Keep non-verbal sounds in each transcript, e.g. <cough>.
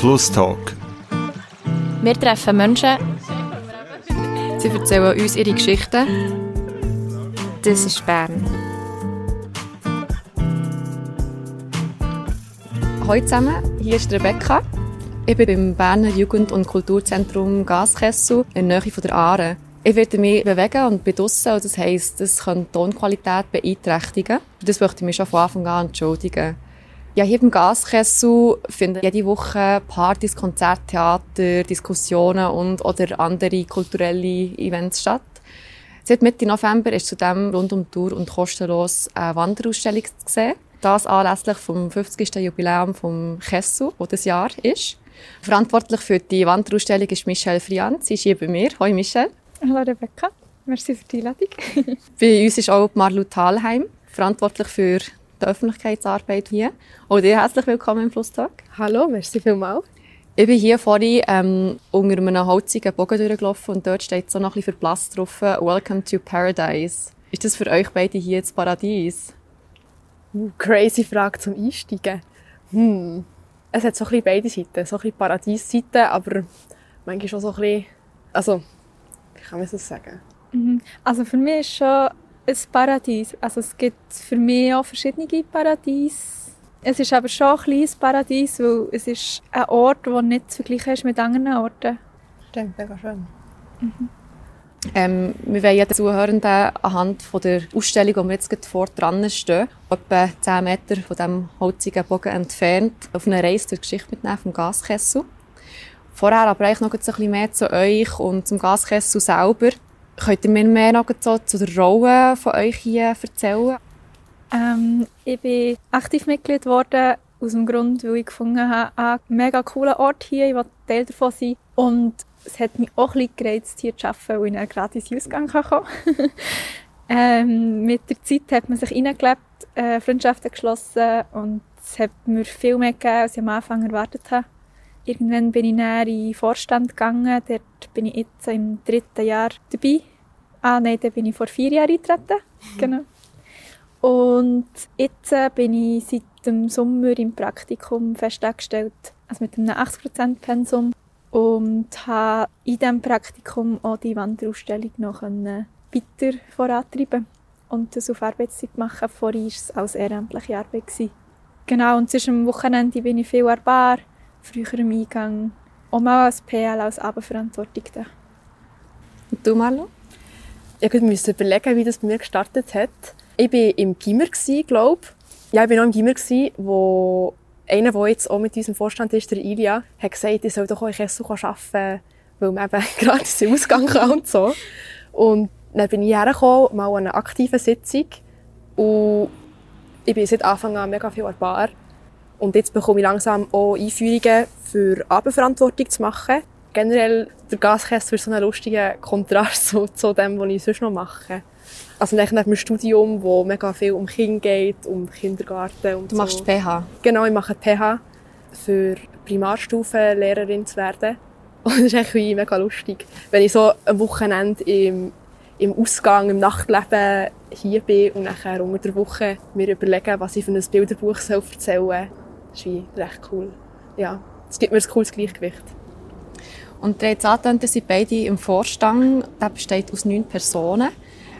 Plus Talk. Wir treffen Menschen. Sie erzählen uns ihre Geschichten. Das ist Bern. Hallo zusammen, hier ist Rebecca. Ich bin beim Berner Jugend- und Kulturzentrum Gaskessel in der Nähe von der Aare. Ich werde mich bewegen und bin draussen, und das heisst, das kann die Tonqualität beeinträchtigen. Das möchte ich mich schon von Anfang an entschuldigen. Ja, hier beim Gaskessel finden jede Woche Partys, Konzerte, Theater, Diskussionen und oder andere kulturelle Events statt. Seit Mitte November ist zudem rund um die Tour und kostenlos eine Wanderausstellung zu sehen. Das anlässlich vom 50. Jubiläum vom Kessel, das das Jahr ist. Verantwortlich für die Wanderausstellung ist Michelle Friant. Sie ist hier bei mir. Hallo Michelle. Hallo Rebecca, merci für die Einladung. bei uns ist auch Marlu Thalheim, verantwortlich für die Öffentlichkeitsarbeit hier. Auch dir herzlich willkommen im Flusstag. Hallo, merci vielmals. Ich bin hier vorhin ähm, unter einem holzigen Bogen durchgelaufen und dort steht so noch ein bisschen verblasst drauf «Welcome to Paradise». Ist das für euch beide hier das Paradies? Uh, crazy Frage zum Einsteigen. Hm. Es hat so ein bisschen beide Seiten. So ein bisschen Paradiesseite, aber manchmal schon so ein bisschen... Also, wie kann man das sagen? Mhm. Also für mich ist schon ein Paradies. Also es gibt für mich auch verschiedene Paradies. Es ist aber schon ein kleines Paradies, weil es ist ein Ort, der nicht zu vergleichen ist mit anderen Orten. Stimmt, mega schön. Mhm. Ähm, wir wollen den Zuhörenden anhand von der Ausstellung, wo wir jetzt gerade vor dran stehen, etwa 10 Meter von diesem holzigen Bogen entfernt, auf eine Reise durch die Geschichte mitnehmen vom Gaskessel. Vorher aber eigentlich noch ein bisschen mehr zu euch und zum Gaskessel selber. Könnt ihr mir mehr noch so zu der Rolle von euch hier erzählen? Ähm, ich bin aktiv Mitglied geworden aus dem Grund, weil ich gefunden habe, einen mega coolen Ort hier, ich will Teil davon sein. Und es hat mich auch bisschen gereizt, hier zu arbeiten, weil ich einen gratis Ausgang kommen <laughs> ähm, Mit der Zeit hat man sich reingelebt, äh, Freundschaften geschlossen und es hat mir viel mehr gegeben, als ich am Anfang erwartet habe. Irgendwann bin ich näher in den Vorstand gegangen, dort bin ich jetzt im dritten Jahr dabei. Ah nein, da bin ich vor vier Jahren eingetreten. genau. Und jetzt äh, bin ich seit dem Sommer im Praktikum fest angestellt, also mit einem 80% Pensum und habe in diesem Praktikum auch die Wanderausstellung noch weiter vorantreiben und das auf Arbeitszeit machen. Vorher war es als ehrenamtliche Arbeit. Genau, und zwischen am Wochenende bin ich viel an Bar, früher im Eingang, auch mal als PL, als Abendverantwortung. Und du, Marlo? Ich musste überlegen, wie das bei mir gestartet hat. Ich war im Gimmer, glaube ich. Ja, ich war noch im Gimmer, wo einer, der jetzt auch mit unserem Vorstand ist, der Ilja, hat gesagt, ich soll doch auch in Kessel arbeiten, weil man eben <laughs> gratis im Ausgang kann und so. Und dann bin ich hergekommen, mal an einer aktiven Sitzung. Und ich bin seit Anfang an mega viel an Bar. Und jetzt bekomme ich langsam auch Einführungen für Abendverantwortung zu machen. Generell, der Gaskessel ist so ein lustiger Kontrast zu, zu dem, was ich sonst noch mache. Also nach einem Studium, wo mega viel um Kinder geht, um Kindergarten und Du machst so. PH? Genau, ich mache PH für Primarstufenlehrerin zu werden. <laughs> Und das ist eigentlich mega lustig. Wenn ich so am Wochenende im, im Ausgang, im Nachtleben hier bin und nachher unter der Woche mir überlegen, was ich für ein Bilderbuch soll erzählen soll, das ist recht cool. Ja, es gibt mir ein cooles Gleichgewicht. Und ihr habt angetönt, sind beide im Vorstand. Der besteht aus neun Personen.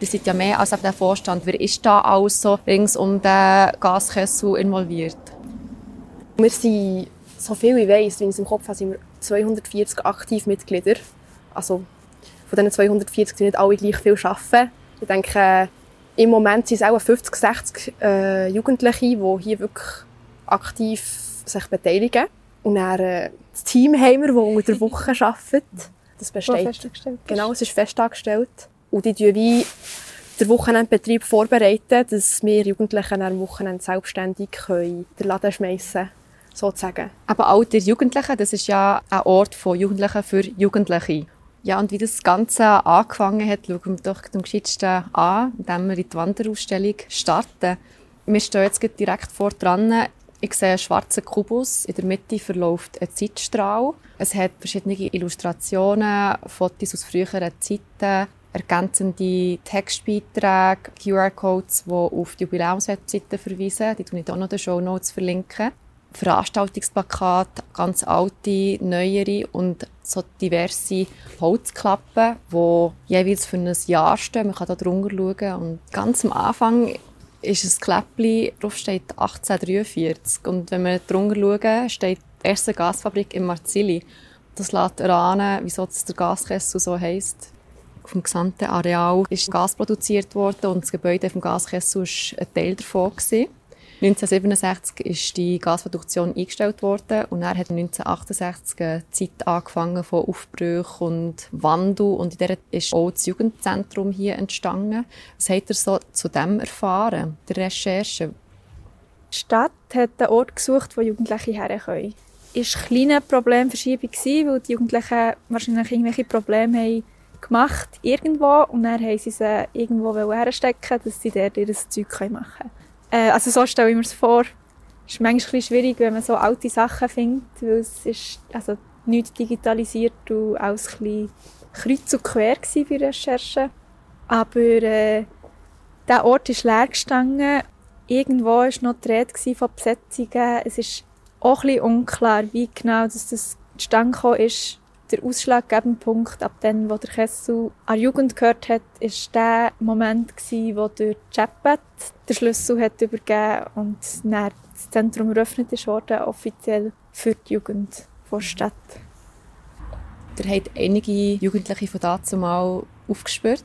Die sind ja mehr als der Vorstand. Wer ist da alles so rings um den Gaskessel involviert? Wir sind, so viel ich weiss, wenn ich es im Kopf habe, sind wir 240 Aktivmitglieder. Also von diesen 240 sind nicht alle gleich viel arbeiten. Ich denke, im Moment sind es auch 50, 60 äh, Jugendliche, die hier wirklich aktiv sich beteiligen. Und dann äh, das Team haben wir, das unter der Woche <laughs> arbeitet. Das besteht. Genau, es ist fest angestellt. Und die tun wie den Wochenendbetrieb vorbereiten, dass wir Jugendlichen am Wochenende selbstständig können den Laden schmeißen können, sozusagen. Aber auch der Jugendlichen, das ist ja ein Ort von Jugendlichen für Jugendliche. Ja, und wie das Ganze angefangen hat, schauen wir doch am geschicktesten an, indem wir in die Wanderausstellung starten. Wir stehen jetzt direkt vor dran. Ich sehe einen schwarzen Kubus. In der Mitte verläuft ein Zeitstrahl. Es hat verschiedene Illustrationen, Fotos aus früheren Zeiten, ergänzende Textbeiträge, QR-Codes, die auf die Jubiläumswebseite verweisen. Die tue ich auch noch in den Show Notes verlinken. Veranstaltungsplakate, ganz alte, neuere und so diverse Holzklappen, die jeweils für ein Jahr stehen. Man kann da drunter schauen. Und ganz am Anfang ist ein Kläppchen, drauf steht 1843. Und wenn wir drunter schauen, steht die erste Gasfabrik in Marzili. Das lässt erahnen, wieso der Gaskessel so heisst. Auf dem gesamten Areal ist Gas produziert worden und das Gebäude vom Gaskessel war ein Teil davon. Gewesen. 1967 ist die Gasproduktion eingestellt worden und dann hat 1968 eine Zeit angefangen von Aufbrüchen und Wandel und in der ist auch das Jugendzentrum hier entstanden. Was habt ihr so zu dem erfahren, der Recherche? Die Stadt hat einen Ort gesucht, wo Jugendliche her können. Es war eine kleine Problemverschiebung, weil die Jugendlichen wahrscheinlich irgendwelche Probleme haben gemacht irgendwo und dann haben sie sie irgendwo herstecken, dass sie dort ihr Zeug machen können. Äh, also so stelle ich mir es vor. Es ist manchmal ein schwierig, wenn man so alte Sachen findet, weil es ist also nicht digitalisiert und alles ein bisschen kreuz und quer bei Recherchen. Aber äh, der Ort ist leer gestanden. Irgendwo war noch die Rede von Besetzungen. Es ist auch ein unklar, wie genau das zustande ist der ausschlaggebende Punkt, ab dem, wo der Kessel an Jugend gehört hat, ist der Moment gewesen, wo der Chatbot den Schlüssel hat übergeben und dann das Zentrum eröffnet worden, offiziell für die Jugend der Stadt. Der hat einige Jugendliche von dazu mal aufgespürt.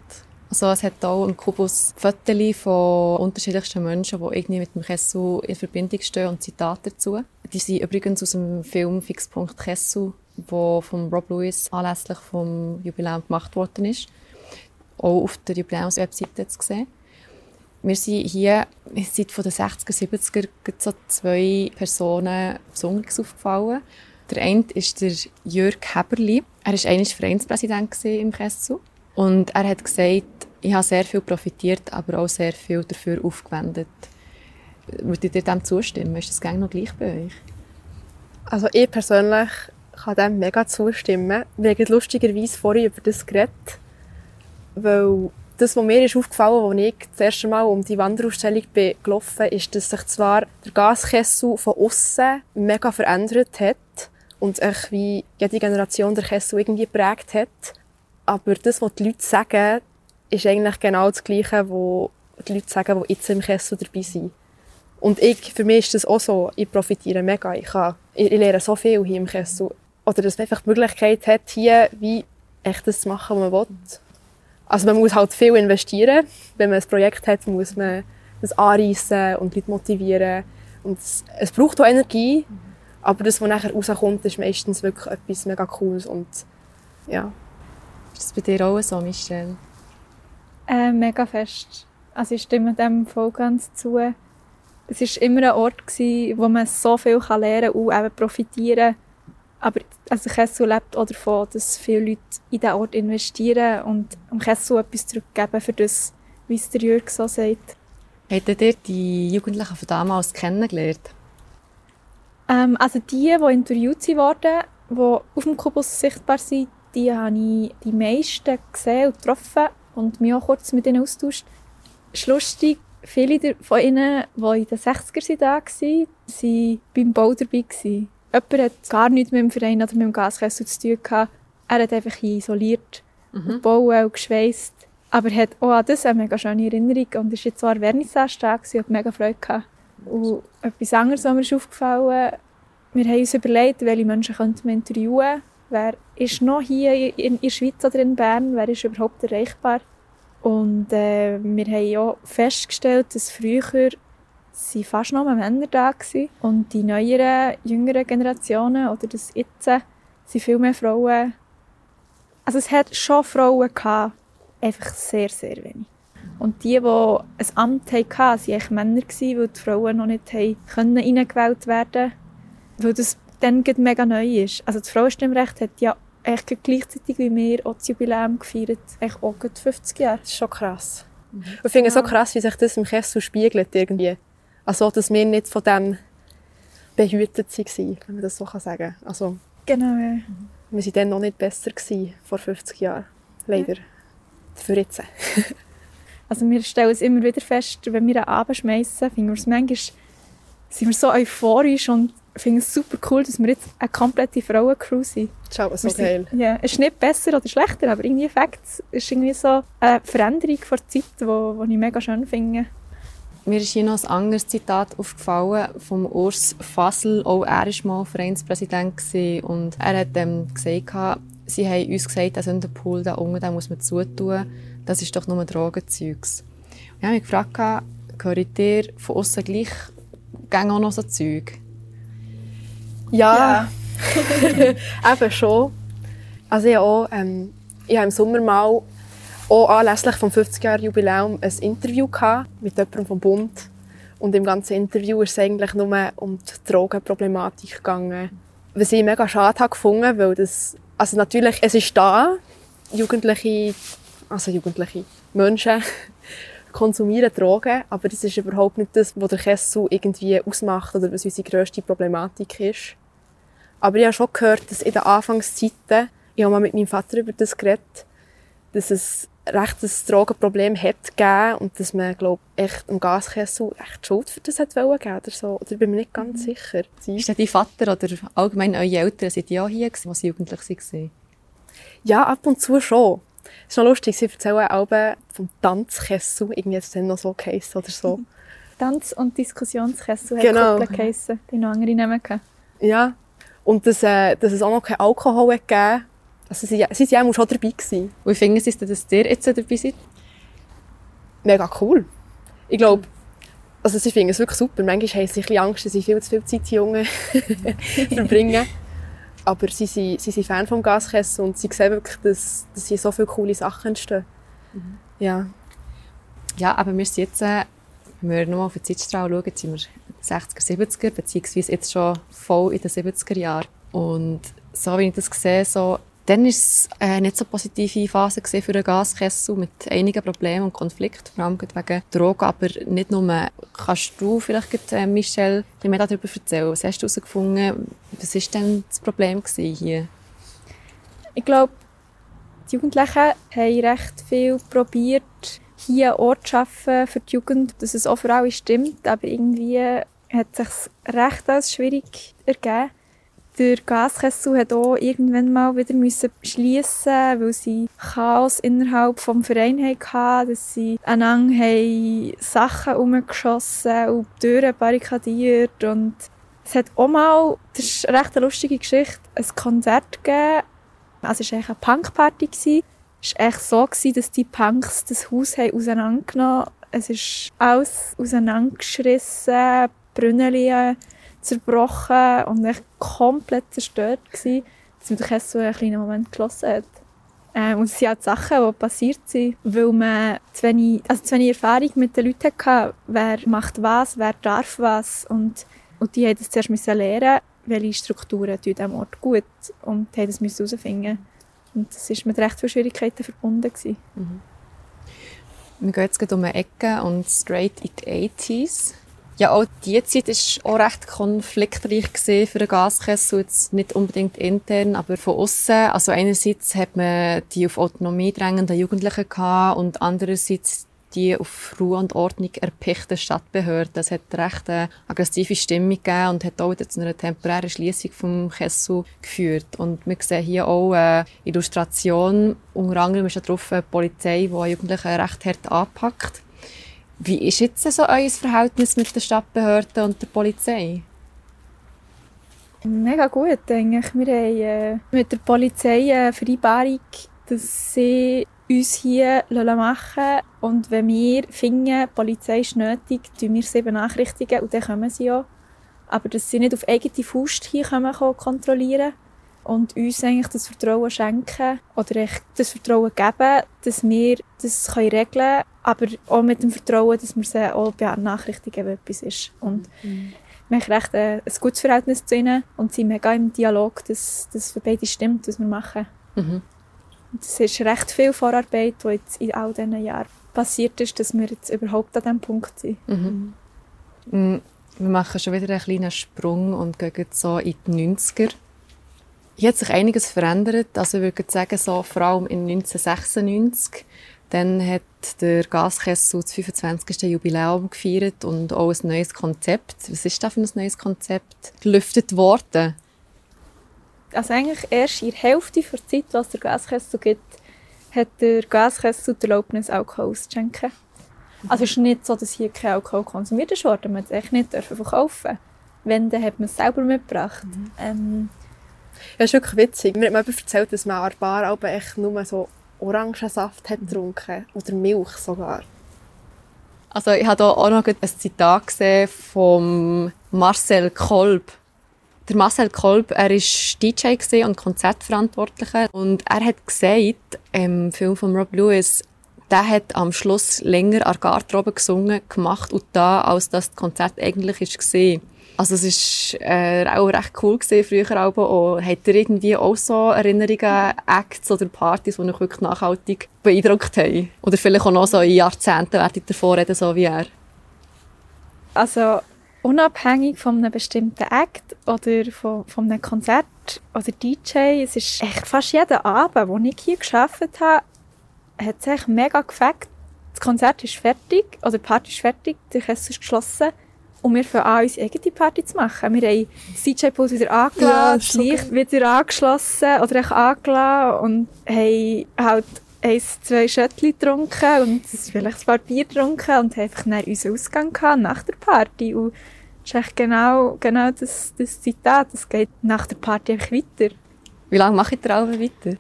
Also es hat auch im Kubus Fotos von unterschiedlichsten Menschen, die irgendwie mit dem Kessel in Verbindung stehen und Zitate dazu. Die sind übrigens aus dem Film Fixpunkt Kessel wo von Rob Lewis anlässlich vom Jubiläum gemacht worden ist, auch auf der Jubiläumswebseite zu sehen. Wir sind hier seit von den 60er, 70er so zwei Personen besonders aufgefallen. Der eine ist der Jörg Heberli. Er war einmal Vereinspräsident im Kessel. Und er hat gesagt, ich habe sehr viel profitiert, aber auch sehr viel dafür aufgewendet. Würdet ihr dem zustimmen? Ist das gang noch gleich bei euch? Also ich persönlich kann dem mega zustimmen. Wir haben lustigerweise vorhin über das geredet, weil das, was mir ist aufgefallen als ich das erste Mal um die Wanderausstellung bin gelaufen ist, dass sich zwar der Gaskessel von außen mega verändert hat und sich wie jede Generation der Kessel irgendwie geprägt hat, aber das, was die Leute sagen, ist eigentlich genau das Gleiche, was die Leute sagen, die jetzt im Kessel dabei sind. Und ich, für mich ist das auch so, ich profitiere mega. Ich, kann, ich, ich lerne so viel hier im Kessel oder dass man einfach die Möglichkeit hat, hier wie echt das zu machen, was man will. Also man muss halt viel investieren. Wenn man ein Projekt hat, muss man das anreissen und Leute motivieren. Und es, es braucht auch Energie, aber das, was nachher rauskommt, ist meistens wirklich etwas mega Cooles und ja. Ist das bei dir auch so, Michelle? Äh, mega fest. Also ich stimme dem voll ganz zu. Es war immer ein Ort, wo man so viel lernen kann und eben profitieren aber also Kessel lebt auch davon, dass viele Leute in diesen Ort investieren und dem Kessel etwas zurückgeben für das, wie es der Jürg so sagt. Habt ihr die Jugendlichen von damals kennengelernt? Ähm, also die, die interviewt wurden, die auf dem Kubus sichtbar sind, die habe ich die meisten gesehen und getroffen und mich auch kurz mit ihnen austauscht. Es lustig, viele von ihnen, die in den 60er da waren, waren beim Bau dabei. Jemand hat gar nichts mit dem Verein oder mit dem Gaskessel zu tun gehabt. Er hat einfach isoliert, mhm. gebaut und geschweißt. Aber er hat auch an das eine mega schöne Erinnerung und es war zwar Vernissage da und hat mega Freude gehabt. Und etwas anderes, was mir ist aufgefallen wir haben uns überlegt, welche Menschen könnte man interviewen Wer ist noch hier in der Schweiz oder in Bern? Wer ist überhaupt erreichbar? Und äh, wir haben auch festgestellt, dass früher waren fast nur Männer da gewesen. und die neueren, jüngeren Generationen oder das jetzt sind viel mehr Frauen. Also es hat schon Frauen gehabt, einfach sehr, sehr wenig. Und die, die ein Amt hatten, waren eigentlich Männer, weil die Frauen noch nicht können reingewählt werden konnten, weil das dann mega neu ist. Also das Frauenstimmrecht hat ja eigentlich gleichzeitig wie wir auch das Jubiläum gefeiert, eigentlich auch 50 Jahre. Das ist schon krass. Mhm. Ich finde es so krass, wie sich das im Kessel spiegelt irgendwie. Also, dass wir nicht von dem behütet waren, wenn man das so sagen kann. Also, genau, ja. Wir waren dann noch nicht besser gewesen, vor 50 Jahren. Leider. Ja. Für jetzt. <laughs> also wir stellen es immer wieder fest, wenn wir einen Abend schmeißen, finden wir es manchmal sind wir so euphorisch und finde es super cool, dass wir jetzt eine komplette Frauencrew sind. Aber so geil. Ja, es ist nicht besser oder schlechter, aber irgendwie Fakt ist irgendwie so eine Veränderung von der Zeit, die ich mega schön finde. Mir ist hier noch ein anderes Zitat aufgefallen vom Urs Fassel. Auch er war mal Vereinspräsident und er hat ähm, gesagt, sie haben uns gesagt, der Sündenpool da unten, den muss man zutun. Das ist doch nur Drogenzeugs. Und ich habe mich gefragt, gehört ihr von außen gleich gegen auch noch so Zeug? Ja, <laughs> eben schon. Also ich auch, ähm, ich habe im Sommer mal auch anlässlich vom 50-Jahr-Jubiläum ein Interview mit jemandem vom Bund. Und im ganzen Interview ist es eigentlich nur um die Drogenproblematik gegangen. Was ich mega schade habe gefunden, weil das, also natürlich, es ist da, Jugendliche, also Jugendliche Menschen <laughs> konsumieren Drogen, aber das ist überhaupt nicht das, was der Kessel irgendwie ausmacht oder was unsere grösste Problematik ist. Aber ich habe schon gehört, dass in den Anfangszeiten, ich habe mal mit meinem Vater über das geredet, dass es recht ein Drogenproblem hat gegeben und dass man, glaube echt im Gaskessel echt Schuld für das hat wollen geben oder so. Oder bin mir nicht ganz sicher. Ist denn dein Vater oder allgemein eure Eltern, sind auch hier gewesen, als sie jugendlich waren? Ja, ab und zu schon. Es ist noch lustig, sie erzählen auch vom Tanzkessel, irgendwie hat es dann noch so geheissen oder so. <laughs> Tanz- und Diskussionskessel Genau. hat geheissen, die noch andere Namen gehabt. Ja. Und dass, äh, dass es auch noch keinen Alkohol gegeben Also sie, sie waren auch schon dabei. Gewesen. Wie finden Sie es denn, dass ihr jetzt dabei seid? Mega cool. Ich glaube, also sie finden es wirklich super. Manchmal haben sie ein bisschen Angst, dass sie viel zu viel Zeit hier Jungen <laughs> verbringen. Aber sie sind, sie sind Fan vom Gaskessel und sie sehen wirklich, dass, dass hier so viele coole Sachen entstehen. Ja. Ja, aber wir sind jetzt, äh, wenn wir nochmal auf den Zeitstrahl schauen, sind wir 60er, 70er, beziehungsweise jetzt schon voll in den 70er Jahren. Und so wie ich das sehe, so, dann war es äh, nicht so eine positive Phase für den Gaskessel mit einigen Problemen und Konflikten, vor allem wegen Drogen, aber nicht nur. Kannst du vielleicht, äh, Michelle, bisschen mehr darüber erzählen? Was hast du herausgefunden? Was war denn das Problem hier? Ich glaube, die Jugendlichen haben recht viel probiert, hier einen Ort zu schaffen für die Jugend, dass es auch für alle stimmt, aber irgendwie hat es sich recht als schwierig ergeben. Der Gaskessel hat auch irgendwann mal wieder müssen weil sie Chaos innerhalb des Vereins hatten, dass sie einander haben Sachen umgeschossen und die Türen barrikadiert und es hat auch mal, das ist eine recht lustige Geschichte, ein Konzert gegeben. Also es war eine Punkparty. Es war echt so, dass die Punks das Haus auseinandergenommen haben. Es ist alles auseinandergeschrissen, Brunnen zerbrochen und echt komplett zerstört gewesen, dass man den Kessel einen kleinen Moment geschlossen hat. Ähm, und es sind auch die Sachen, die passiert sind, weil man zu wenig, also zu wenig Erfahrung mit den Leuten hatte, wer macht was, wer darf was. Und, und die mussten das zuerst müssen lernen, welche Strukturen tun diesem Ort gut und haben das herausfinden. Und das war mit recht vielen Schwierigkeiten verbunden. Gewesen. Wir gehen jetzt um eine Ecke und straight in die 80s. Ja, auch diese Zeit war auch recht konfliktreich für den Gaskessel. Jetzt nicht unbedingt intern, aber von außen. Also einerseits hat man die auf Autonomie drängenden Jugendlichen gehabt und andererseits die auf Ruhe und Ordnung erpichten Stadtbehörden. Das hat recht eine aggressive Stimmung gegeben und hat auch zu einer temporären Schließung vom Kessel geführt. Und wir sehen hier auch eine Illustration. Unter anderem ist da drauf eine Polizei, die Jugendliche recht hart anpackt. Wie ist jetzt so euer Verhältnis mit den Stadtbehörden und der Polizei? Mega gut eigentlich. Wir haben äh, mit der Polizei eine Vereinbarung, dass sie uns hier machen. Und wenn wir finden, die Polizei ist nötig, tun wir sie benachrichtigen und dann kommen sie auch. Aber dass sie nicht auf eigene Faust hier kommen, können kontrollieren und uns eigentlich das Vertrauen schenken oder echt das Vertrauen geben, dass wir das können regeln können, aber auch mit dem Vertrauen, dass wir sie auch benachrichtigen, wenn etwas ist. Und wir haben recht äh, ein gutes Verhältnis zu ihnen und sind mega im Dialog, dass das für beide stimmt, was wir machen. Mhm. Und Es ist recht viel Vorarbeit, die jetzt in all diesen Jahren passiert ist, dass wir jetzt überhaupt an diesem Punkt sind. Mhm. Mm, Wir machen schon wieder einen kleinen Sprung und gehen jetzt so in die 90er. Hier hat sich einiges verändert. Also ich würde sagen, so vor allem in 1996, Dann hat der Gaskessel das 25. Jubiläum gefeiert und auch ein neues Konzept. Was ist das für ein neues Konzept? Gelüftet worden. Also eigentlich erst in der Hälfte der Zeit, was der Gaskessel gibt, hat der Gaskessel die Erlaubnis, Alkohol auszuschenken. Also es ist nicht so, dass hier kein Alkohol konsumiert ist worden. Man hat es echt nicht verkaufen Wenn, dann hat man es selber mitgebracht. Mhm. Ähm, ja, ist wirklich witzig. Mir hat jemand erzählt, dass man an der Bar echt nur so Orangensaft hat getrunken. Oder Milch sogar. Also ich habe hier auch noch ein Zitat gesehen von Marcel Kolb. Der Marcel Kolb, er ist DJ und Konzertverantwortlicher und er hat gesagt, im Film von Rob Lewis, der hat am Schluss länger an Garderobe gesungen, gemacht und da, als das Konzert eigentlich war. Also es war äh, auch recht cool gewesen, früher auch. Hat ihr irgendwie auch so Erinnerungen, Acts oder Partys, die euch wirklich nachhaltig beeindruckt haben? Oder vielleicht auch noch so in Jahrzehnten werdet davor reden, so wie er? Also unabhängig von einem bestimmten Act oder von, von einem Konzert oder DJ, es ist echt fast jeden Abend, wo ich hier gearbeitet habe, hat es echt mega gefällt. Das Konzert ist fertig, oder die Party ist fertig, der Kessel ist geschlossen und wir fangen an, unsere eigene Party zu machen. Wir haben das DJ-Pult wieder angelassen, ja, das Licht okay. wieder angeschlossen oder angelassen und haben halt eins, zwei Schöttchen getrunken und vielleicht ein paar Bier getrunken und haben einfach dann unseren Ausgang gehabt nach der Party. Und das ist echt genau, genau das, das Zitat. Es geht nach der Party einfach weiter. Wie lange mache ich die Alben weiter?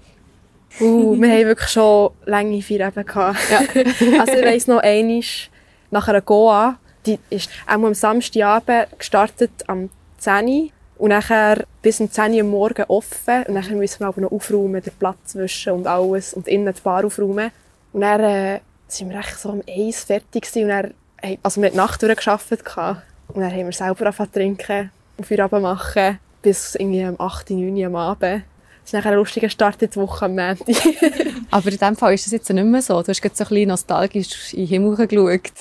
Uh, wir haben wirklich schon lange vier eben gehabt. Ja. <laughs> also ich weiss noch, einmal nach einer Goa die ist auch am Samstagabend gestartet am 10 Uhr und nachher bis um 10 Uhr am Morgen offen. Und dann müssen wir aber noch aufräumen, den Platz wischen und alles und innen die Bar aufräumen. Und dann äh, sind wir echt so am Eis fertig gewesen. und dann, also wir haben die Nacht durchgearbeitet und dann haben wir selber angefangen zu trinken und Feierabend machen bis irgendwie am 8, 9 Uhr am Abend. Das ist nachher ein lustiger Start in die Woche am Montag. <laughs> Aber in diesem Fall ist es jetzt nicht mehr so. Du hast jetzt so ein bisschen nostalgisch in den Himmel geschaut.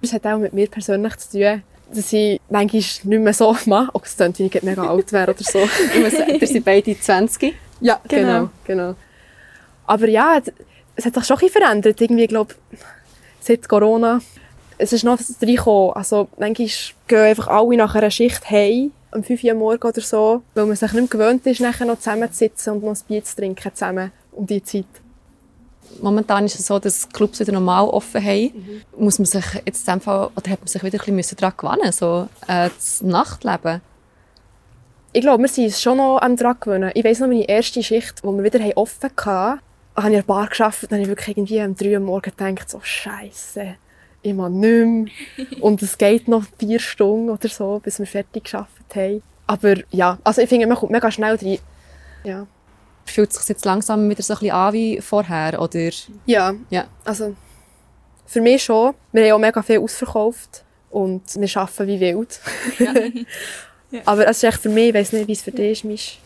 Das hat auch mit mir persönlich zu tun, dass ich manchmal nicht mehr so mache. Oh, es klingt, wie ich mega alt wäre oder so. <laughs> Wir sind beide 20. Ja, genau. genau, genau. Aber ja, es hat sich schon ein verändert. Irgendwie, glaube seit Corona. Es ist noch reingekommen. Also, manchmal gehen einfach alle nach einer Schicht heim, um 5 Uhr morgens oder so, weil man sich nicht mehr gewöhnt ist, nachher noch zusammenzusitzen und noch ein Bier zu trinken zusammen um die Zeit momentan ist es so, dass Clubs wieder normal offen haben. Mhm. Muss man sich jetzt in dem Fall, oder hat man sich wieder ein bisschen daran gewöhnen so äh, das Nachtleben? Ich glaube, wir sind schon noch am daran gewöhnen. Ich weiss noch, meine erste Schicht, wo wir wieder offen hatten, habe ich in einer Bar gearbeitet und habe ich wirklich irgendwie um drei Uhr morgens gedacht, so Scheiße, ich mache nicht mehr. und es geht noch vier Stunden oder so, bis wir fertig gearbeitet haben. Aber ja, also ich finde, man kommt mega schnell rein. Ja. Fühlt es sich jetzt langsam wieder so ein bisschen an wie vorher, oder? Ja, ja. also für mich schon. Wir haben auch mega viel ausverkauft und wir arbeiten wie wild. Ja. <laughs> ja. Aber es ist echt für mich, ich weiss nicht, wie es für dich ist, Misch.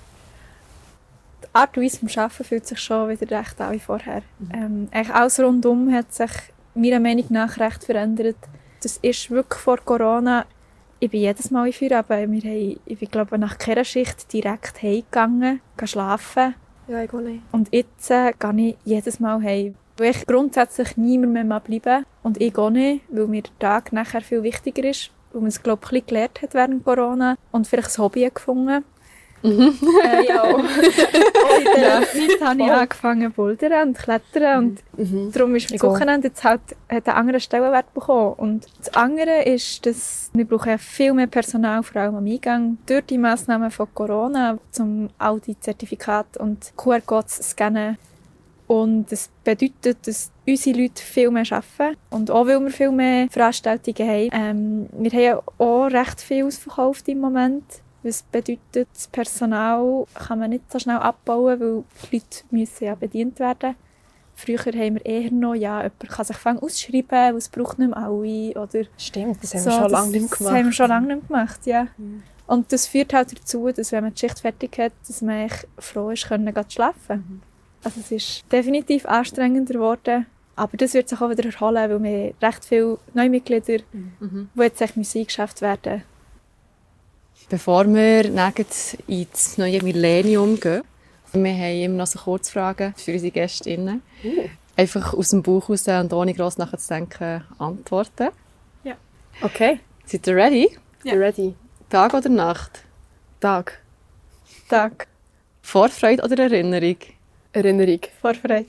Die Art und Weise vom Arbeiten fühlt sich schon wieder recht an wie vorher. Mhm. Ähm, eigentlich alles rundum hat sich meiner Meinung nach recht verändert. Das ist wirklich vor Corona ich bin jedes Mal in Feierabend. Wir haben, ich bin, glaube nach keiner Schicht direkt heimgegangen, schlafen. Ja, ich auch nicht. Und jetzt äh, gehe ich jedes Mal heim. Weil ich grundsätzlich niemand mehr bleiben Und ich auch nicht, weil mir der Tag nachher viel wichtiger ist. Weil man es, glaube ich, gelernt hat während Corona. Und vielleicht ein Hobby gefunden. Mhm. äh, ja. <laughs> und in der Zeit habe ich angefangen bouldern und klettern und mhm. darum ist das Wochenende jetzt halt, hat einen anderen Stellenwert bekommen. Und das andere ist, dass wir brauchen viel mehr Personal, vor allem am Eingang, durch die Massnahmen von Corona, um all die Zertifikate und QR-Codes zu scannen. Und das bedeutet, dass unsere Leute viel mehr arbeiten. Und auch weil wir viel mehr Veranstaltungen haben. Ähm, wir haben auch recht viel ausverkauft im Moment. Was bedeutet, das Personal kann man nicht so schnell abbauen, weil die Leute müssen ja bedient werden. Früher haben wir eher noch, ja, jemand kann sich ausschreiben, weil es braucht nicht mehr alle. Oder Stimmt, das haben so, wir schon lange nicht mehr gemacht. Das haben wir schon lange nicht mehr gemacht, ja. Mhm. Und das führt halt dazu, dass wenn man die Schicht fertig hat, dass man froh ist, können zu schlafen. Mhm. Also es ist definitiv anstrengender geworden. Aber das wird sich auch wieder erholen, weil wir recht viele neue Mitglieder, mhm. die jetzt eingeschafft werden Bevor wir ins neue Millennium gehen, wir haben immer noch so Kurzfragen für unsere Gästinnen. Uh. einfach aus dem Bauch raus und ohne gross nachzudenken antworten. Okay, Seid ihr ready? ja. ready. Tag oder Nacht? Tag. Tag. Vorfreude oder Erinnerung? Erinnerung. Vorfreude.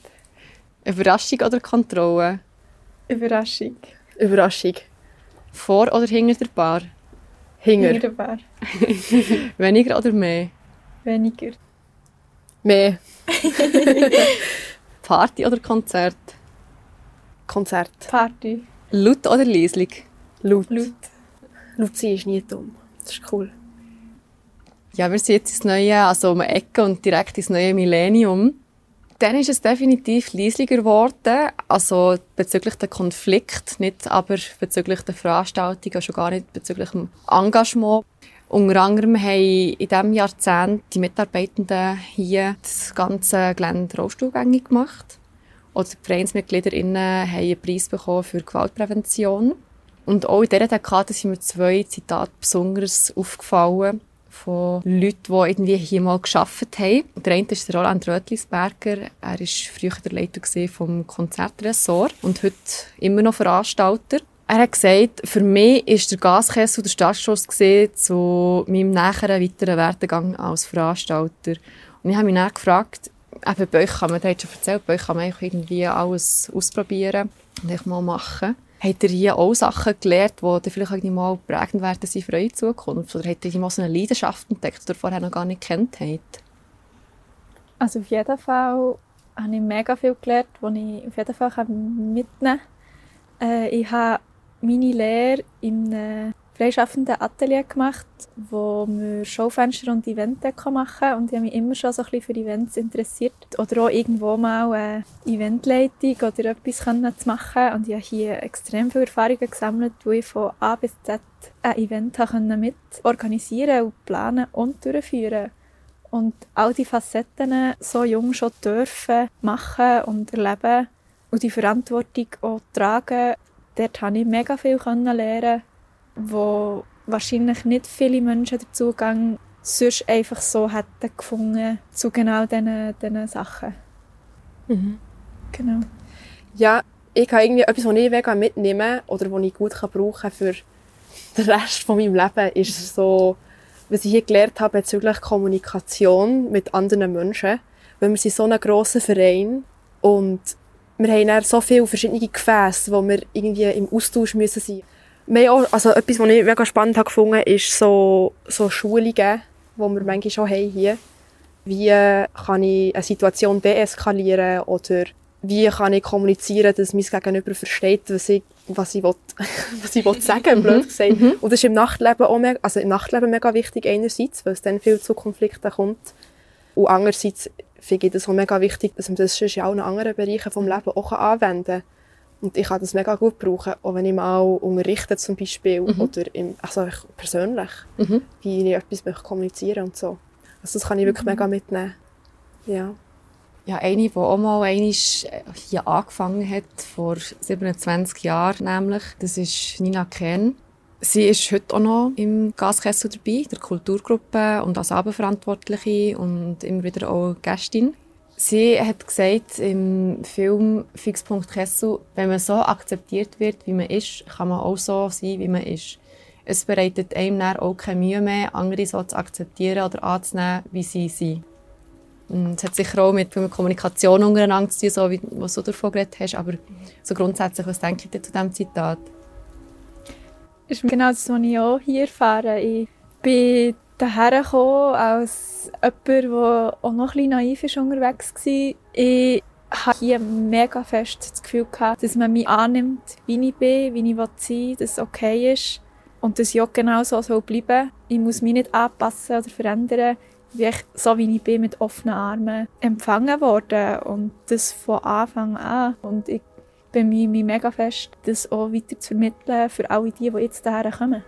Überraschung oder Kontrolle? Überraschung. Überraschung. Vor oder hinter der Bar? Hinger. Wunderbar. <laughs> Weniger oder mehr? Weniger. Mehr. <laughs> Party oder Konzert? Konzert. Party. Laut oder leislich? Laut. Laut. Laut sein ist nie dumm. Das ist cool. Ja, wir sind jetzt ins neue, also um Ecke und direkt ins neue Millennium. Dann ist es definitiv leislicher geworden, also bezüglich der Konflikt, nicht aber bezüglich der Veranstaltungen, schon gar nicht bezüglich dem Engagement. Unter anderem haben in diesem Jahrzehnt die Mitarbeitenden hier das ganze Gelände rollstuhlgängig gemacht. Oder die VereinsmitgliederInnen haben einen Preis bekommen für Gewaltprävention. Und auch in dieser Dekade sind mir zwei Zitate besonders aufgefallen von Leuten, die irgendwie hier mal gearbeitet haben. Der eine ist der Roland Rötlisberger. Er war früher der Leiter vom Konzertressort und heute immer noch Veranstalter. Er hat gesagt, für mich ist der Gaskessel der Startschuss zu meinem näheren weiteren Werdegang als Veranstalter. Und ich habe mich dann gefragt, eben bei euch kann man, hat schon erzählt, bei euch kann man irgendwie alles ausprobieren und mal machen. Habt ihr hier auch Sachen gelernt, die vielleicht irgendwie mal prägend werden sein für eure Zukunft? Oder habt ihr mal so eine Leidenschaft entdeckt, die ihr vorher noch gar nicht kennt habt? Also auf jeden Fall habe ich mega viel gelernt, was ich auf jeden Fall mitnehmen kann. Äh, ich habe meine Lehre in einem freischaffenden Atelier gemacht, wo wir Schaufenster und Events machen konnten. Und ich habe mich immer schon so ein bisschen für Events interessiert. Oder auch irgendwo mal eine Eventleitung oder etwas zu machen. Und ich habe hier extrem viele Erfahrungen gesammelt, wo ich von A bis Z ein Event mit organisieren und planen und durchführen und all die Facetten so jung schon dürfen machen und erleben und die Verantwortung auch tragen, dort konnte ich mega viel lernen, wo wahrscheinlich nicht viele Menschen den Zugang sonst einfach so hätten gefunden zu genau diesen, diesen Sachen. Mhm. Genau. Ja, ich habe irgendwie etwas, was ich mega mitnehmen oder was ich gut brauchen kann für den Rest von meinem Leben, ist so, was ich hier gelernt habe bezüglich Kommunikation mit anderen Menschen. Weil wir sind so ein grosser Verein und wir haben so viele verschiedene Gefäße, wo wir irgendwie im Austausch müssen sein müssen. Auch, also etwas, was ich mega spannend habe gefunden habe, ist so, so Schulungen, die wir manchmal schon haben hier. Wie kann ich eine Situation deeskalieren oder wie kann ich kommunizieren, dass mein Gegenüber versteht, was ich, was ich, will, <laughs> was ich will sagen blöd gesagt. Und das ist im Nachtleben auch mega, also im Nachtleben mega wichtig einerseits, weil es dann viel zu Konflikten kommt. Und andererseits finde ich das auch mega wichtig, dass man das in allen anderen Bereichen des Lebens auch anwenden kann. Und ich kann das mega gut brauchen, auch wenn ich mal unterrichte zum Beispiel Mhm. oder im, also ich persönlich, Mhm. wie ich etwas möchte kommunizieren und so. Also das kann ich wirklich mega mitnehmen. Ja. Ja, eine, die auch mal einmal hier angefangen hat, vor 27 Jahren nämlich, das ist Nina Kern. Sie ist heute auch noch im Gaskessel dabei, der Kulturgruppe und als Abendverantwortliche und immer wieder auch Gästin. Sie hat gesagt im Film Fixpunkt Kessel, wenn man so akzeptiert wird, wie man ist, kann man auch so sein, wie man ist. Es bereitet einem dann auch keine Mühe mehr, andere so zu akzeptieren oder anzunehmen, wie sie sind. Es hat sicher auch mit, Kommunikation untereinander zu tun, so wie was du davon geredet hast. Aber so grundsätzlich, was denkt ihr zu diesem Zitat? ist genau das, was ich auch hier erfahre. Ich bin daher gekommen als jemand, der auch noch ein naiv ist unterwegs war. Ich hatte hier mega fest das Gefühl gehabt, dass man mich annimmt, wie ich bin, wie ich sein will, dass es okay ist und dass ich auch genau so soll bleiben Ich muss mich nicht anpassen oder verändern. Ich so, wie ich bin, mit offenen Armen empfangen worden und das von Anfang an. Und ich bemühe mich mega fest, das auch weiter zu vermitteln für alle die, die jetzt daher kommen.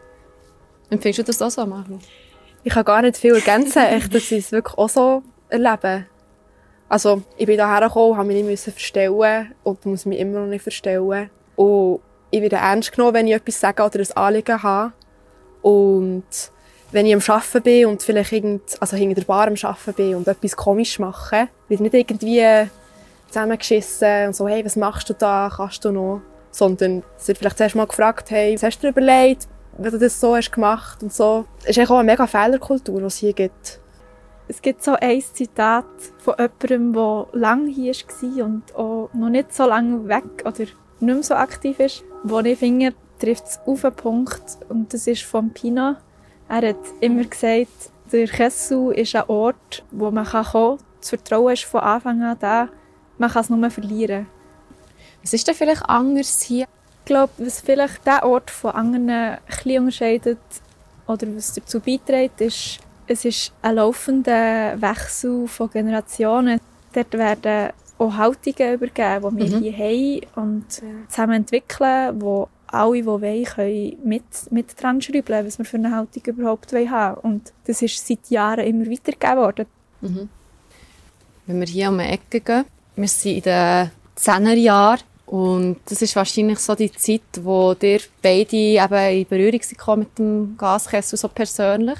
Empfindest du das auch so, Maru? Ich kann gar nicht viel ergänzen, echt, dass ich es wirklich auch so erlebe. Also, ich bin hierher gekommen, habe mich nicht müssen verstellen und muss mich immer noch nicht verstellen. Und ich werde ernst genommen, wenn ich etwas sage oder ein Anliegen habe. Und wenn ich am Arbeiten bin und vielleicht irgend, also hinter der Bar am Arbeiten bin und etwas komisch mache, wird nicht irgendwie zusammengeschissen und so, hey, was machst du da, kannst du noch? Sondern sie hat vielleicht zuerst mal gefragt, hey, was hast du dir überlegt, wenn du das so hast gemacht und so. Es ist auch eine mega Fehlerkultur, die es hier gibt. Es gibt so ein Zitat von jemandem, der lange hier war und auch noch nicht so lange weg oder nicht mehr so aktiv ist, wo ich finde, trifft es auf einen Punkt und das ist von Pina. Er hat immer gesagt, der Kessel ist ein Ort, wo man kommen kann. Das Vertrauen ist von Anfang an da. Man kann es nur verlieren. Was ist denn vielleicht anders hier? Ich glaube, was vielleicht diesen Ort von anderen ein bisschen unterscheidet oder was dazu beiträgt, ist, es ist ein laufender Wechsel von Generationen. Dort werden auch Haltungen übergeben, die wir Mhm. hier haben und zusammen entwickeln, wo alle, die wollen, können mit, mit dran schrauben, was wir für eine Haltung überhaupt wollen haben Und das ist seit Jahren immer weitergegeben worden. Wenn wir hier um die Ecke gehen, wir sind in den 10er Jahren und das ist wahrscheinlich so die Zeit, wo ihr beide eben in Berührung sind mit dem Gaskessel so persönlich.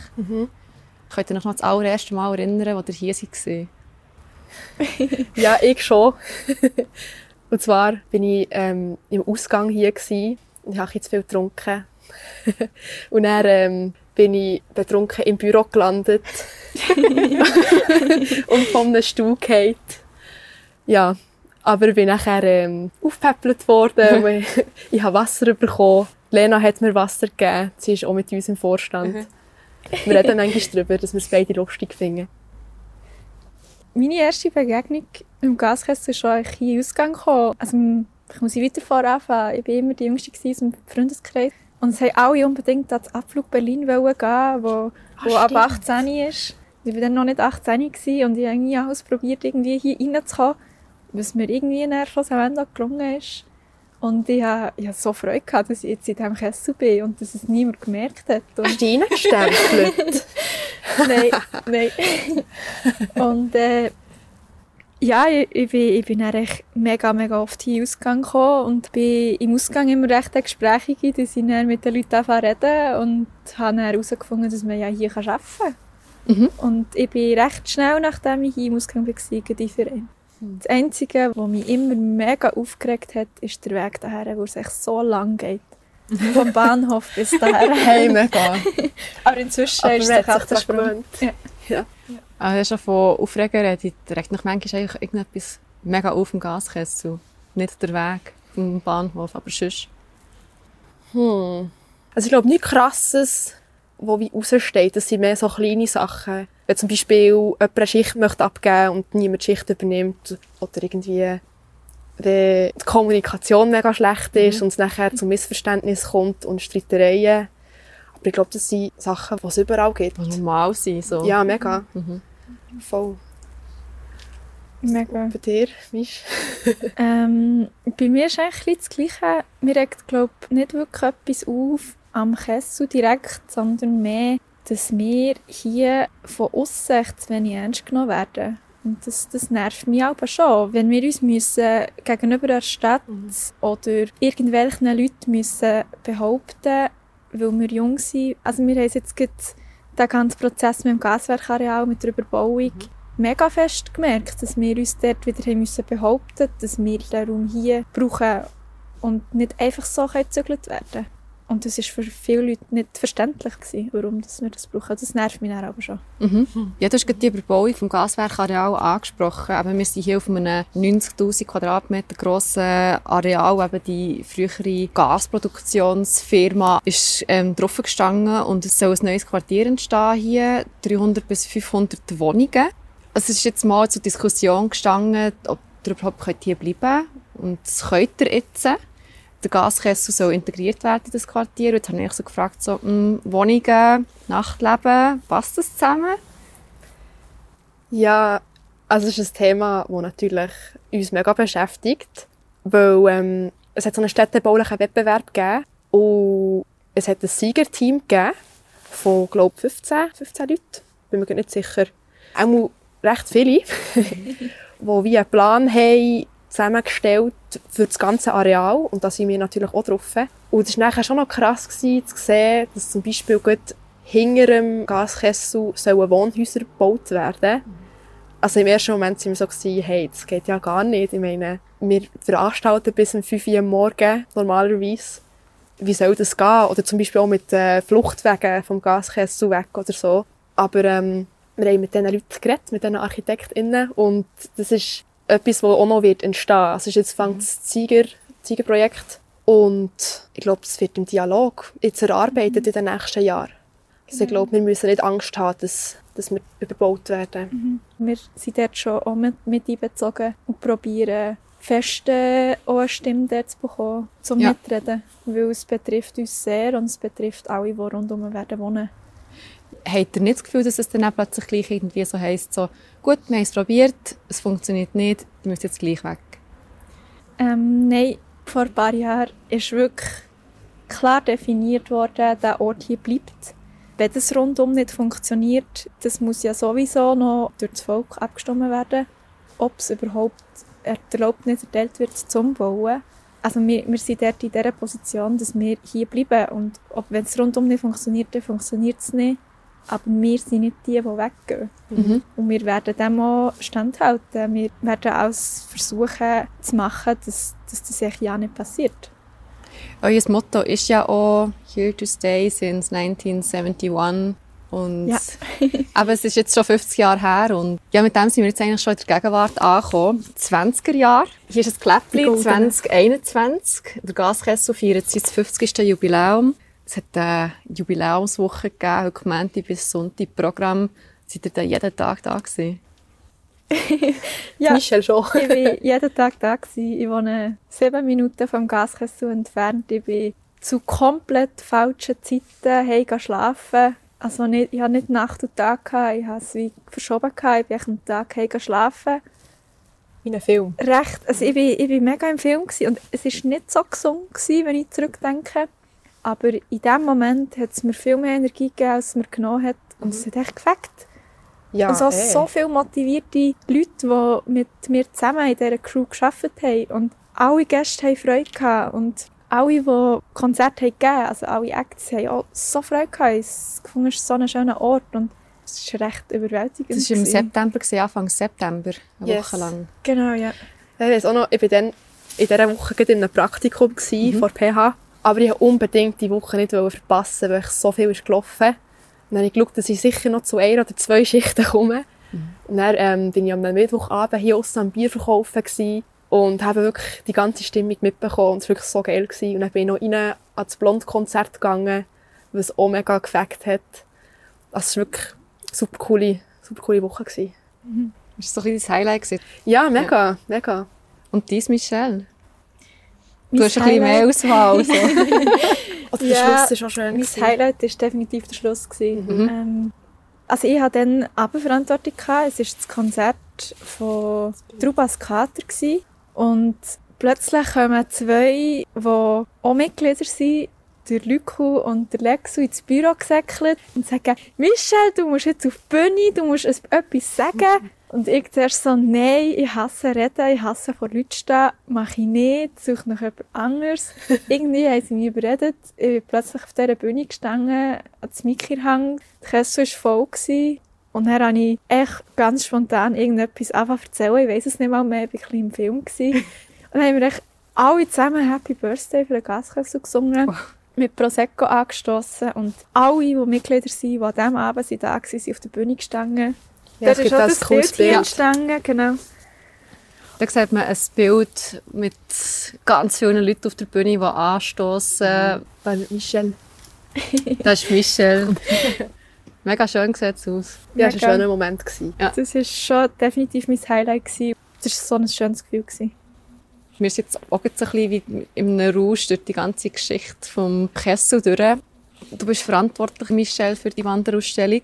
Könnt ihr euch noch das allererste Mal erinnern, als ihr hier seid? Ja, ich schon. <laughs> und zwar bin ich ähm, im Ausgang hier gsi. Ich habe jetzt viel getrunken. <laughs> und dann ähm, bin ich betrunken im Büro gelandet <laughs> und von einem Stuhl gefallen. Ja, aber ich bin nachher ähm, aufgepäppelt worden. <laughs> ich, habe Wasser bekommen. Lena hat mir Wasser gegeben. Sie ist auch mit uns im Vorstand. Wir reden manchmal darüber, dass wir es beide lustig finden. Meine erste Begegnung im Gaskessel ist schon eigentlich hier in den Ausgang gekommen. Also, ich muss weiter vorne anfangen. Ich war immer die Jüngste in unserem Freundeskreis. Und es wollten alle unbedingt an den Abflug Berlin gehen, wo, wo ab stimmt. 18 ist. Ich war dann noch nicht 18 gewesen und ich habe irgendwie alles probiert, irgendwie hier reinzukommen, was mir irgendwie nachher schlussendlich gelungen ist. Und ich habe, ich habe so Freude gehabt, dass ich jetzt in diesem Kessel bin und dass es niemand gemerkt hat. Und Hast du reingestempelt? <laughs> nein, nein. Und äh, ja, ich, ich, bin, ich bin echt mega, mega oft hier in den Ausgang gekommen und bin im Ausgang immer recht gesprächig, dass ich dann mit den Leuten anfange zu reden und habe dann herausgefunden, dass man ja hier arbeiten kann. Mhm. Und ich bin recht schnell, nachdem ich hier im Ausgang war, in die Verein. Das Einzige, was mich immer mega aufgeregt hat, ist der Weg daher, wo es echt so lang geht. Vom Bahnhof bis daher. <laughs> hey, mega. <laughs> Aber inzwischen Aber ist es Sprung. daran gewöhnt. Ja. Ah, ja, schon von Aufregen redet, regt mich manchmal eigentlich irgendetwas mega auf dem Gaskessel. Nicht der Weg vom Bahnhof, aber sonst. Hm. Also ich glaube, nichts Krasses, wo wie raussteht. Das sind mehr so kleine Sachen. Wenn zum Beispiel jemand eine Schicht möchte abgeben und niemand die Schicht übernimmt oder irgendwie wenn die Kommunikation mega schlecht ist und es nachher zu Missverständnissen kommt und Streitereien. Aber ich glaube, das sind Sachen, die es überall gibt. Die normal sein. So. Ja, mega. Mhm. Voll. Mega. Bei dir, Misch? Ähm, bei mir ist eigentlich das Gleiche. Mir regt, glaube ich, nicht wirklich etwas auf am Kessel direkt, sondern mehr, dass wir hier von echt zu wenig ernst genommen werden. Und das, das nervt mich aber schon. Wenn wir uns müssen gegenüber der Stadt oder irgendwelchen Leuten müssen behaupten, weil wir jung sind. Also wir haben jetzt gerade den ganzen Prozess mit dem Gaswerkareal, mit der Überbauung, mega fest gemerkt, dass wir uns dort wieder haben müssen behaupten dass wir den Raum hier brauchen und nicht einfach so gezügelt werden Und das war für viele Leute nicht verständlich, gewesen, warum dass wir das brauchen. Das nervt mich dann aber schon. Mhm. Ja, du hast gerade die Überbauung vom Gaswerkareal angesprochen. Aber wir sind hier auf einem 90'000 Quadratmeter grossen Areal. Eben die frühere Gasproduktionsfirma ist ähm, drauf gestanden und es soll ein neues Quartier entstehen hier. 300 bis 500 Wohnungen. Es ist jetzt mal zur Diskussion gestanden, ob ihr überhaupt hier bleiben könnt. Und das könnt ihr jetzt. Der Gaskessel soll integriert werden in das Quartier. Und jetzt habe ich so gefragt, so, mh, Wohnungen, Nachtleben, passt das zusammen? Ja, also es ist ein Thema, das natürlich uns mega beschäftigt, weil ähm, es hat so einen städtebaulichen Wettbewerb gegeben und es hat ein Siegerteam gegeben von, glaube 15, 15 Leuten, bin mir nicht sicher. Auch recht viele, <laughs> die wie einen Plan haben, zusammengestellt für das ganze Areal und da sind wir natürlich auch drauf. Und es war nachher schon noch krass gewesen, zu sehen, dass zum Beispiel hinter dem Gaskessel Wohnhäuser gebaut werden Also im ersten Moment waren wir so, gewesen, hey, das geht ja gar nicht. Ich meine, wir veranstalten bis um 5 Uhr am Morgen normalerweise. Wie soll das gehen? Oder zum Beispiel auch mit äh, Fluchtwegen vom Gaskessel weg oder so. Aber ähm, wir haben mit diesen Leuten geredet, mit diesen ArchitektInnen und das ist etwas, das auch noch wird entstehen. Also jetzt fängt das Ziger, Zigerprojekt und ich glaube, es wird im Dialog jetzt erarbeitet in den nächsten Jahren. Also ich glaube, wir müssen nicht Angst haben, dass, dass wir überbaut werden. Wir sind dort schon auch mit, mit einbezogen und probieren fest äh, auch eine Stimme dort zu bekommen, zum Ja. Mitreden. Weil es betrifft uns sehr und es betrifft alle, die rundherum werden wohnen. Habt ihr nicht das Gefühl, dass es dann auch plötzlich gleich irgendwie so heisst, so, gut, wir haben es probiert, es funktioniert nicht, wir müssen jetzt gleich weg? Ähm, nein, vor ein paar Jahren ist wirklich klar definiert worden, der Ort hier bleibt. Wenn das rundum nicht funktioniert, das muss ja sowieso noch durch das Volk abgestimmt werden, ob es überhaupt die Erlaubnis erteilt wird zum Bauen. Also wir, wir sind dort in dieser Position, dass wir hier bleiben und ob, wenn es rundum nicht funktioniert, dann funktioniert es nicht. Aber wir sind nicht die, die weggehen. Mhm. Und wir werden dem auch standhalten. Wir werden alles versuchen zu machen, dass, dass das echt ja nicht passiert. Euer Motto ist ja auch «Here to stay since 1971». Und Ja. <laughs> aber es ist jetzt schon 50 Jahre her und ja, mit dem sind wir jetzt eigentlich schon in der Gegenwart angekommen. 20er Jahre. Hier ist ein Kläppchen, Die goldenen. 2021. Der Gaskessel feiert sein 50. Jubiläum. Es hat eine Jubiläumswoche gegeben, heute Montag bis Sonntag Programm. Seid ihr da jeden Tag da gewesen? <laughs> Ja, Michelle schon. ich war jeden Tag da. Gewesen. Ich wohne sieben Minuten vom Gaskessel entfernt. Ich bin zu komplett falschen Zeiten heim schlafen. Also nicht, ich hatte nicht Nacht und Tag, gehabt. ich habe es wie verschoben. Gehabt. Ich bin am Tag heim schlafen. Wie ein Film. recht, also ich bin, ich bin mega im Film gewesen und es ist nicht so gesund gewesen, wenn ich zurückdenke. Aber in dem Moment hat es mir viel mehr Energie gegeben, als es mir genommen hat. Und es hat echt gefällt. Ja, und so, eh. so viele motivierte Leute, die mit mir zusammen in dieser Crew gearbeitet haben. Und alle Gäste haben Freude gehabt. Und alle, die Konzerte haben gegeben, also alle Acts, haben auch so Freude gehabt. Ich fand, es ist so ein schöner Ort und es ist recht überwältigend. Das war im gewesen. September, gewesen, Anfang September, eine Yes. Woche lang. Genau, ja. Ich auch noch, ich war dann in dieser Woche in einem Praktikum mhm. vor PH. Aber ich wollte unbedingt die Woche nicht verpassen, weil ich so viel ist gelaufen. Und dann habe ich geschaut, dass ich sicher noch zu einer oder zwei Schichten komme. Und dann ähm, bin ich am Mittwochabend hier aussen am Bier verkaufen gewesen und habe wirklich die ganze Stimmung mitbekommen. Und es war wirklich so geil. Gewesen. Und dann bin ich noch rein an das Blond-Konzert gegangen, was auch mega gefällt hat. Also es war wirklich eine super coole, super coole Woche. Gewesen. Das war so ein bisschen das Highlight. Gewesen. Ja, mega, mega. Und dies, Michelle? Du hast ein bisschen mehr Auswahl. So. <laughs> Oder der Ja, Schluss war auch schön. Mein gewesen. Highlight war definitiv der Schluss. gewesen. Ähm, also ich hatte dann Abendverantwortung. Es war das Konzert von Trubas Kater. gewesen. Und plötzlich kommen zwei, die auch Mitglieder sind, der Lyko und der Lexu ins Büro gesäckelt und sagen, Michelle, du musst jetzt auf die Bühne, du musst es- etwas sagen. Und ich zuerst so, nein, ich hasse reden, ich hasse vor Leuten stehen, mache ich nicht, suche noch jemand anderes. <laughs> Irgendwie haben sie mich überredet. Ich bin plötzlich auf dieser Bühne gestanden, ans Mikro hang, die Kessel war voll. Gewesen. Und dann habe ich echt ganz spontan irgendetwas einfach erzählen. Ich weiss es nicht mal mehr, ich war ein im Film. Gewesen. <laughs> Und dann haben wir echt alle zusammen Happy Birthday für den Gaskessel gesungen. Mit Prosecco angestoßen und alle, die Mitglieder sind, die an diesem Abend da waren, sind auf der Bühne gestanden. Ja, gibt ist auch das ein cooles Bild hier Bild. entstanden, genau. Da sieht man ein Bild mit ganz vielen Leuten auf der Bühne, die anstoßen. Bei Michelle. <laughs> Das ist Michelle. Mega schön sieht es aus. Ja, es war ein schöner Moment. Gewesen. Das war schon definitiv mein Highlight. Gewesen. Das war so ein schönes Gefühl. Gewesen. Wir sind jetzt auch jetzt ein bisschen wie in einem Rausch durch die ganze Geschichte vom Kessel durch. Du bist verantwortlich, Michelle, für die Wanderausstellung.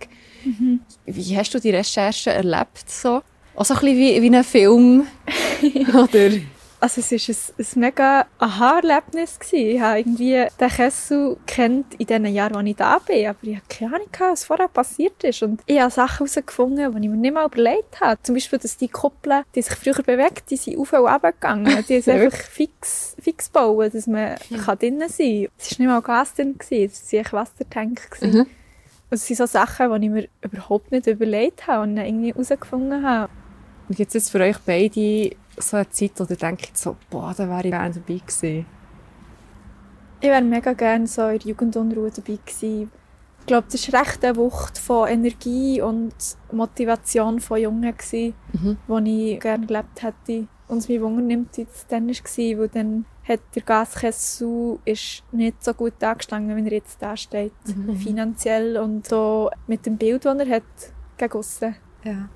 Wie hast du die Recherche erlebt? So? Auch so ein bisschen wie, wie ein Film? <laughs> Oder? Also es war ein, ein mega Aha-Erlebnis. Ich habe irgendwie den Kessel kennt in den Jahren, als ich da bin, aber ich habe keine Ahnung, was vorher passiert ist. Und ich habe Sachen herausgefunden, die ich mir nicht mal überlegt habe. Zum Beispiel, dass die Kuppeln, die sich früher bewegt, die sind auf und runter gegangen. <laughs> Die sind einfach fix, fix gebaut, dass man kann drinnen sein kann. Es war nicht mal Gas drin, es war einfach Wassertank. Mhm. Es sind so Sachen, die ich mir überhaupt nicht überlegt habe und irgendwie herausgefunden habe. Und gibt es jetzt für euch beide so eine Zeit, wo ihr denkt, so, boah, da wäre ich gerne dabei gewesen? Ich wäre mega gerne so in der Jugendunruhe dabei gewesen. Ich glaube, das war recht eine Wucht von Energie und Motivation von Jungen, gewesen, Mhm. wo ich gerne gelebt hätte. Und es mich wundernimmt, wie es dann war, weil dann hat der Gaskessel ist nicht so gut angestanden, wie er jetzt da steht. Mhm. Finanziell und so mit dem Bild, das er hat, gegen aussen. Ja.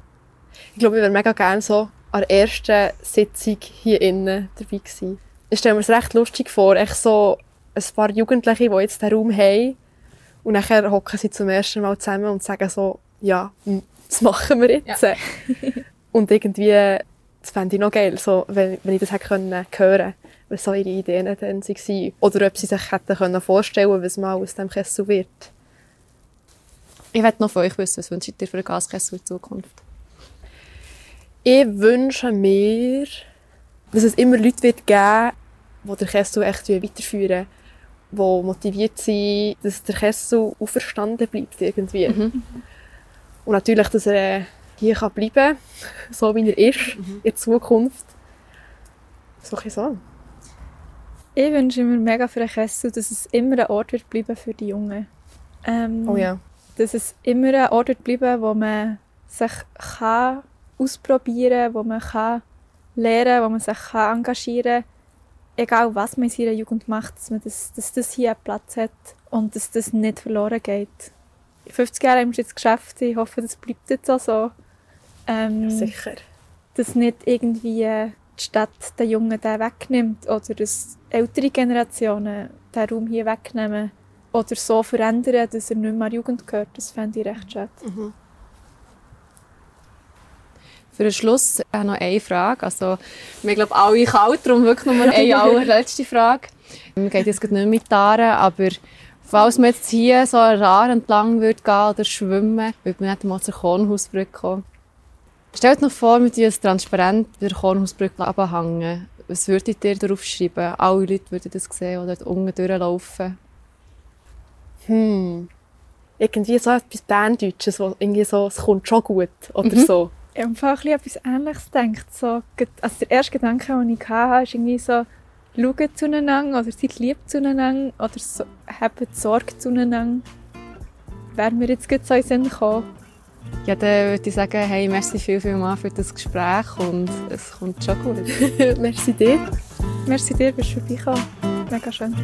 Ich glaube, ich wäre mega gerne so an der ersten Sitzung hier innen dabei gewesen. Ich stelle mir es recht lustig vor, echt so ein paar Jugendliche, die jetzt den Raum haben und nachher hocken sie zum ersten Mal zusammen und sagen so, ja, das machen wir jetzt. und irgendwie, das fände ich noch geil, so, wenn, wenn ich das hätte können hören was so ihre Ideen dann waren. Oder ob sie sich hätten können vorstellen was mal aus dem Kessel wird. Ich möchte noch von euch wissen, was wünscht ihr für einen Gaskessel in Zukunft? Ich wünsche mir, dass es immer Leute wird geben die den Kessel echt weiterführen, die motiviert sind, dass der Kessel auferstanden bleibt irgendwie. Mhm. Und natürlich, dass er äh, hier kann bleiben kann, <laughs> so wie er ist, in Zukunft. So ein bisschen so. Ich wünsche mir mega für den Kessel, dass es immer ein Ort wird bleiben für die Jungen. Ähm, Oh ja. Dass es immer ein Ort wird bleiben, wo man sich kann ausprobieren kann, wo man kann lernen wo man sich kann engagieren kann. Egal, was man in seiner Jugend macht, dass, man das, dass das hier einen Platz hat und dass das nicht verloren geht. In 50 Jahren haben wir jetzt geschafft. Ich hoffe, das bleibt jetzt auch so. Ähm, Sicher. dass nicht irgendwie die Stadt den Jungen den wegnimmt oder dass ältere Generationen den Raum hier wegnehmen oder so verändern, dass er nicht mehr Jugend gehört. Das fände ich recht schade. Für den Schluss noch eine Frage. Also, wir glauben alle kalt, darum wirklich nur eine <laughs> allerletzte Frage. Wir gehen jetzt nicht mit die Aare, aber falls man jetzt hier so Aare entlang würde gehen oder schwimmen, würde man nicht mal zur Kornhausbrücke kommen. Stellt euch vor, wir würden ein Transparent der Kornhausbrücke abhängen. Was würdet ihr darauf schreiben? Alle Leute würden das sehen oder dort unten durchlaufen. Hm. Irgendwie so etwas Berndeutsches, wo irgendwie so, es kommt schon gut oder Mhm. so. Ich habe einfach ein bisschen etwas Ähnliches gedacht. So, also der erste Gedanke, den ich hatte, ist irgendwie so, schauen zueinander oder seid lieb zueinander oder so, habt Sorge zueinander. Wäre mir jetzt gerade so in den Sinn gekommen. Ja, dann würde ich sagen, hey, merci viel, viel mal für das Gespräch und es kommt schon gut. <laughs> Merci dir. Merci dir, bist du vorbeigekommen. Mega schön.